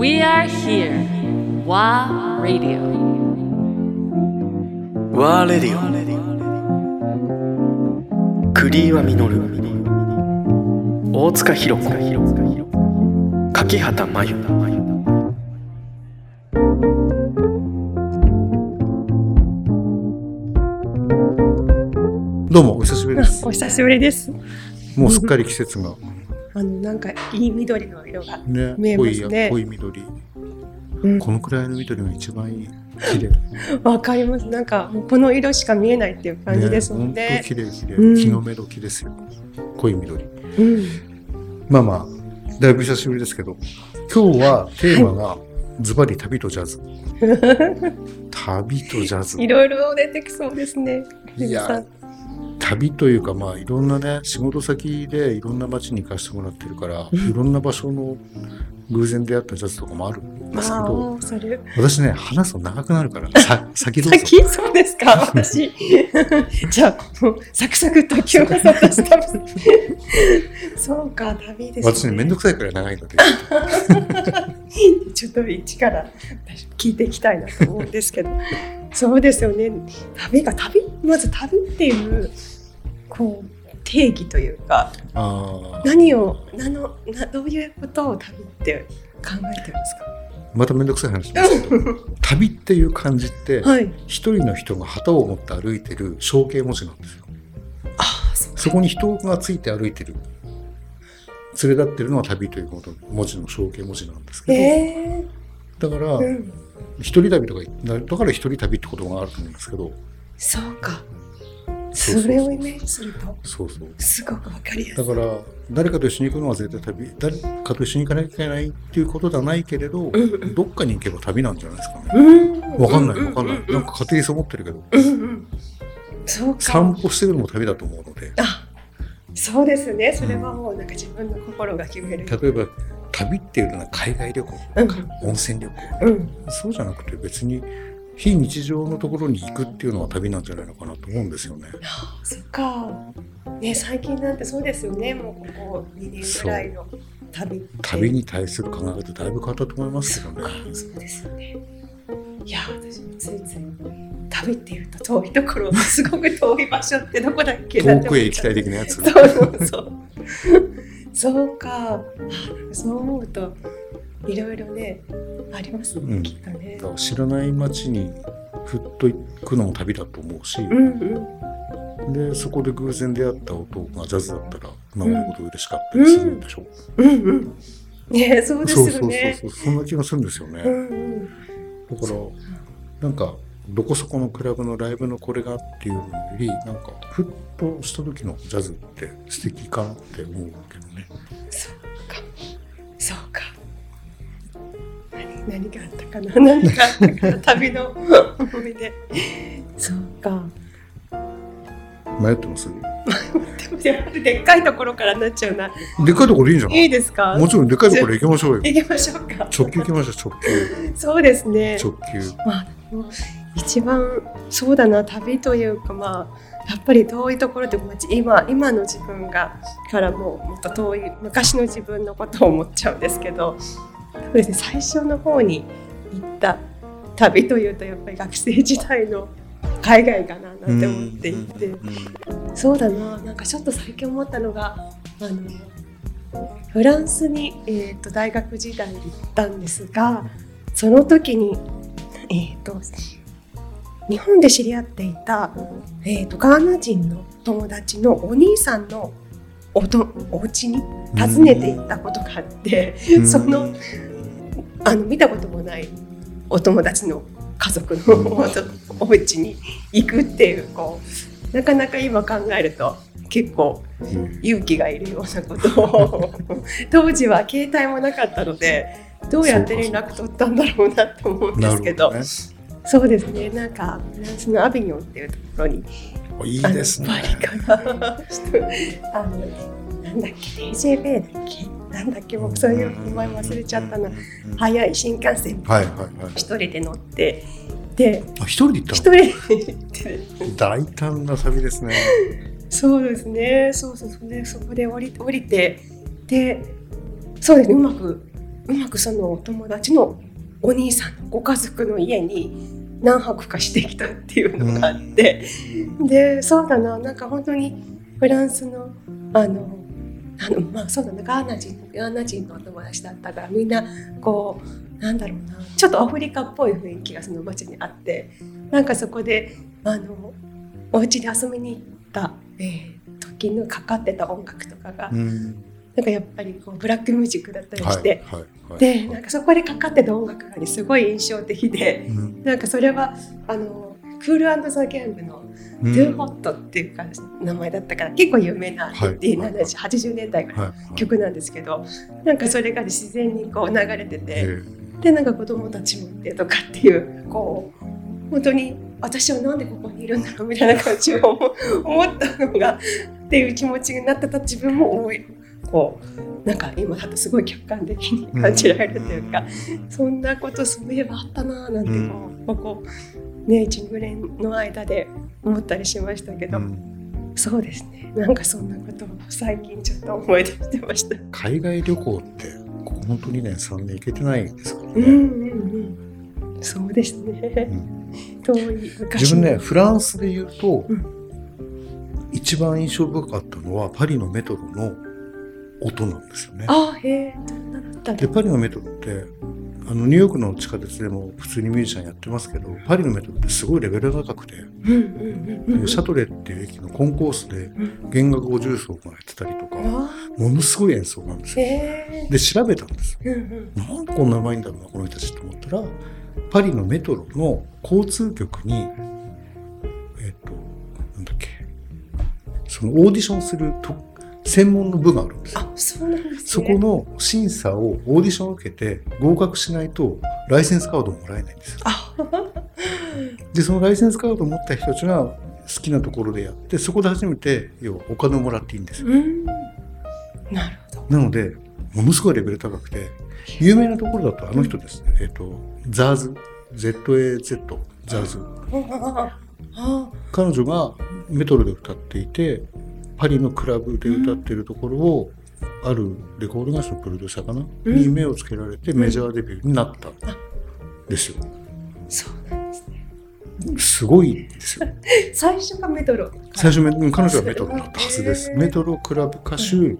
We are here. WA Radio. ワーレディオクリーワミノル大塚弘子柿畑真由どうもお久しぶりですお久しぶりです。もうすっかり季節があのなんかいい緑の色が。ね見えますね。濃い緑。うん。このくらいの緑が一番いい綺麗。わかります。なんかこの色しか見えないっていう感じですもん本ね当。綺麗綺麗、うん。日の目時ですよ。濃い緑。うん。まあまあだいぶ久しぶりですけど今日はテーマがズバリ旅とジャズ。旅とジャズ。いろいろ出てきそうですね。いや旅というかまあいろんなね仕事先でいろんな街に行かせてもらってるから、いろんな場所の偶然出会ったジャズとかもあるんですけあど。私ね話すと長くなるから さ先どうぞ先そうですか？私。じゃあもうサクサクと今日は私旅。そうか旅です、ね。私ねめんどくさいから長いのでちょっと一から聞いていきたいなと思うんですけどそうですよね旅が旅？まず旅っていうこう定義というか何を何のなどういうことを旅って考えてますまためんどくさい話ですけど 旅っていう漢字ってかはい。一人の人が旗を持って歩いてる象形文字なんですよ。ああそうそこに人がついて歩いてる連れ立ってるのは旅ということ文字の象形文字なんですけど、えだから、ー、うん。一人旅とかだから一人旅って言葉があると思うんですけどそうかそれをイメージするとそうそう。すごくわかりやすい。だから誰かと一緒に行くのは絶対旅誰かと一緒に行かなきゃいけないっていうことではないけれど、んうん。どっかに行けば旅なんじゃないですかね。うんわかんないわかんない、ううなんか勝手にそう思ってるけど。うんうんそうか。散歩してるのも旅だと思うので。あそうですね。それはもうなんか自分の心が決める。例えば旅っていうのは海外旅行とか、温泉旅行。うん。そうじゃなくて別に非日常のところに行くっていうのは旅なんじゃないのかなと思うんですよね。そっか。ね、最近なんてそうですよね。もうここ2年ぐらいの旅。旅に対する考え方だいぶ変わったと思いますけどね。そうですよね。いや、私もついつい旅っていうと遠いところ、すごく遠い場所ってどこだっけ遠くへ行きたいで。的なやつ。そうそうそう。そうか。あそう思うと、いろいろね、ありますね、うんきっとねだ。から知らない街にふっと行くのも旅だと思うし、うんうん。でそこで偶然出会った音がジャズだったらなおのこと嬉しかったりするんでしょう。うんうん。ね、そうですそうそうそうよね。そうそんな気がするんですよね。うんうん。だからなんかどこそこのクラブのライブのこれがっていうのよりなんかふっとした時のジャズって素敵かなって思うけどね。そう何何があったかな何があったかな旅の思い出。そうか。迷ってますでもやっぱりでっかいところからなっちゃうな。でっかいところいいんじゃない？いいですか？もちろんでっかいところ行きましょうよ。行きましょうか。直球行きましょう直球そうですね。直球。まあ、一番そうだな旅というかまあやっぱり遠いところでまあ今今の自分がからももっと遠い昔の自分のことを思っちゃうんですけどそうですね最初の方に行った旅というとやっぱり学生時代の海外かななんて思っていて。そうだななんかちょっと最近思ったのがあのフランスに、えー、と大学時代行ったんですがその時に、えー、と日本で知り合っていた、えー、とガーナ人の友達のお兄さんのおとお家に訪ねて行ったことがあって、うんそのあの見たこともないお友達の家族のお家に行くっていうこうなかなか今考えると結構うん勇気がいるようなことを 当時は携帯もなかったのでどうやって連絡取ったんだろうなと思うんですけどそうですねなんかフランスのアビニョンっていうところに。いいですね。パリからあのなんだっけ TJB だっけなんだっけ僕そういう名前忘れちゃったな。早い新幹線。一人で乗ってであ一人で行った一人で行って。の大胆な旅ですね。そうですね。そうそうそう。ねそこで降り降りてでそうですね。うまくうまくそのお友達のお兄さんのご家族の家に何泊かしてきたっていうのがあって、でそうだな。なんか本当にフランスのあのあのまあそうだなガーナ人ガーナ人のお友達だったからみんなこうなんだろうなちょっとアフリカっぽい雰囲気がその街にあってなんかそこであのお家で遊びに行った、えー時のかかってた音楽とかが、うん。なんかやっぱりこうブラックミュージックだったりはいして、はいはい。でなんかそこでかかってた音楽がねすごい印象的でうん。なんかそれはあのクールザ・ギャングの「うん。Do Hot」っていうか名前だったから結構有名なはい70 80年代ぐら曲なんですけどなんかそれが自然にこう流れててえでなんか子供たちもいてとかっていうこう本当に私はなんでここにいるんだろうみたいな感じを思思ったのがっていう気持ちになってた自分も思いこうなんか今だとすごい客観的に感じられるというか、そんなことそういえばあったなぁなんてこう、ここね12年の間で思ったりしましたけど、うん。そうですね。なんかそんなことを最近ちょっと思い出してました。海外旅行ってここ本当2年3年行けてないですからね、うんうんうん、そうですね。うん。遠い昔。自分ねフランスで言うと、うん。一番印象深かったのはパリのメトロの音なんですよね。あへえでパリのメトロってあのニューヨークの地下鉄でも普通にミュージシャンやってますけどパリのメトロってすごいレベルが高くて、シャトレーっていう駅のコンコースでうん弦楽五重奏がやってたりとかあ。ものすごい演奏なんですへよ。えで調べたんですうんうん。なんでこんなうまいんだろうなこの人たちと思ったらパリのメトロの交通局にえっ、となんだっけそのオーディションすると専門の部があるんです。よあそうなんですね。そこの審査をオーディションを受けて合格しないとライセンスカードをもらえないんです。よあ。でそのライセンスカードを持った人たちが好きなところでやってそこで初めて要はお金をもらっていいんですよ。うん。なるほど。なのでものすごいレベル高くて有名なところだとあの人ですね、えっとザーズ。ZAZ ザーズ。彼女がメトロで歌っていてパリのクラブで歌ってるところを、あるレコード会社のプロデューサーかな、うん。に目をつけられてメジャーデビューになった。んですよ。そうなんですね。すごいですよ。最初がメトロ。最初彼女はメトロだったはずです。メトロクラブ歌手、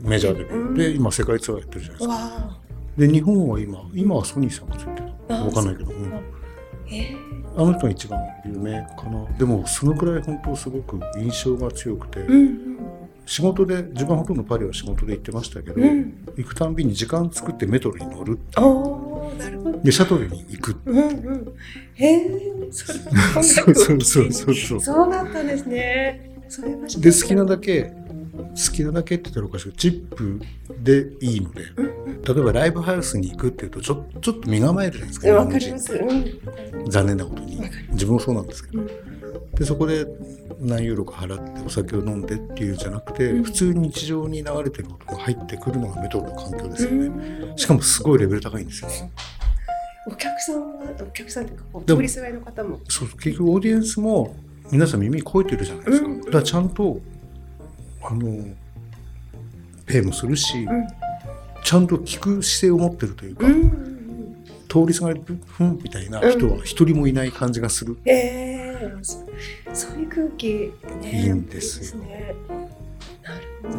メジャーデビュー。で今世界ツアーやってるじゃないですか。わで日本は今今はソニーさんがついてる。あわかんないけど、うんあの人が一番有名。かなでもそのくらい本当すごく印象が強くて、うん仕事で自分はほとんどパリは仕事で行ってましたけど、うん。うん行くたんびに時間作ってメトロに乗るおーなるほど。でシャトルに行くうんうん。へえそれは そうそうそうそうそう。そうだったんですね。で好きなだけ好きなだけって言ったらおかしいチップでいいので例えばライブハウスに行くっていうとちょちょっと身構えるじゃないですかわかります。うん。残念なことに。自分もそうなんですけど。うん。でそこで何ユーロか払ってお酒を飲んでっていうじゃなくて、うん。普通に日常に流れてる音が入ってくるのがメトロの環境ですよね、うん。しかもすごいレベル高いんですよ。お客さんはお客さんというかこうでも通りすがりの方も。そう結局オーディエンスも皆さん耳超えてるじゃないですか、うん。だからちゃんとあのペイもするし、うんちゃんと聞く姿勢を持ってるというか、うんうんうん。通りすがりふんみたいな人は一人もいない感じがする、ええそそういう空気ね。いいんですよいいね。なるほど。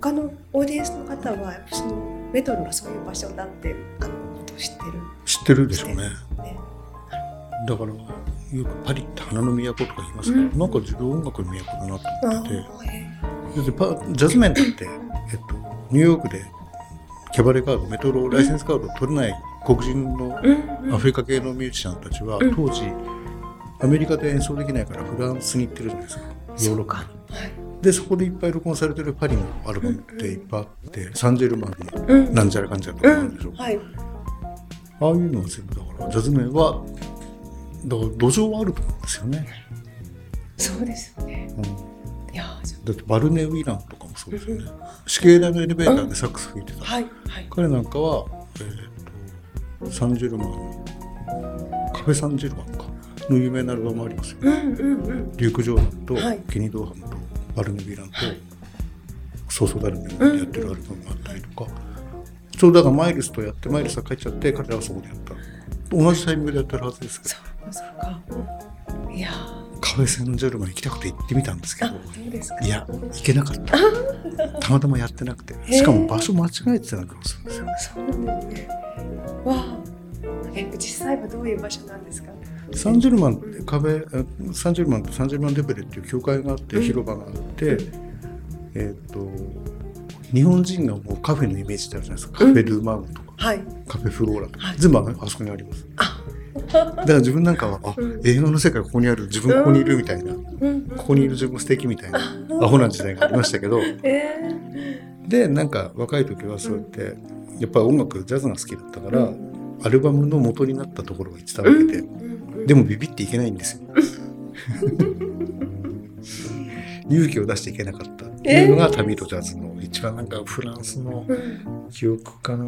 他のオーディエンスの方はやっぱそのメトロがそういう場所だってあのことを知ってる。知ってるでしょうねね。だからよくパリって花の都とか言いますけど、うん。なんか自分音楽の都だなとあ思って。てパジャズメンだって、えっと、ニューヨークでキャバレーカードメトロライセンスカードを取れない黒人のアフリカ系のミュージシャンたちはうん。当時アメリカで演奏できないからフランスに行ってるじゃないですか。ヨーロッパ。でそこでいっぱい録音されてるパリのアルバムっていっぱいあってサンジェルマンのうん。なんちゃらかんちゃらとかあるでしょ、はい。ああいうのは全部だからジャズ面はだから土壌はあると思うんですよね、そうですよね。うん、いやだってバルネ・ウィランとかもそうですよね。死刑台のエレベーターでサックス吹いてた、あはいはい。彼なんかは、えー、とサンジェルマンのカフェサンジェルマンかの有名なアルバムありますよ、うんうんうん。リューク・ジョーダンと、はい。ケニー・ドーハンとバルネ・ウィランと、ソーソダルメンでやってるアルバムがあったりとか、そうだからマイルスとやってマイルスが帰っちゃって彼らはそこでやった。同じタイミングでやってるはずですけどそうか。いや。ーカフェセンジェルマン行きたくて行ってみたんですけどいや行けなかった。たまたまやってなくて。しかも場所間違えてたような気がするんですよそうなんですね。わあ。え実際はどういう場所なんですか？サンジェルマン壁えサンジェルマンとサンジェルマンデベレっていう教会があってうん。広場があって、えっ、と日本人がもうカフェのイメージってあるじゃないですか。カフェルーマウンとか、はい。カフェフローラとか、はい全部ああそこにあります。あだから自分なんかはあ、うん。映画の世界ここにある自分ここにいるみたいな、こうん。こにいる自分素敵みたいなアホな時代がありましたけど。えでなんか若い時はそうやってやっぱり音楽ジャズが好きだったから、うアルバムの元になったところが言ってたーわけで、うん。うん。でもビビっていけないんですよ。勇気を出していけなかった。っていうのが旅とジャズの一番なんかフランスのうん。記憶かな。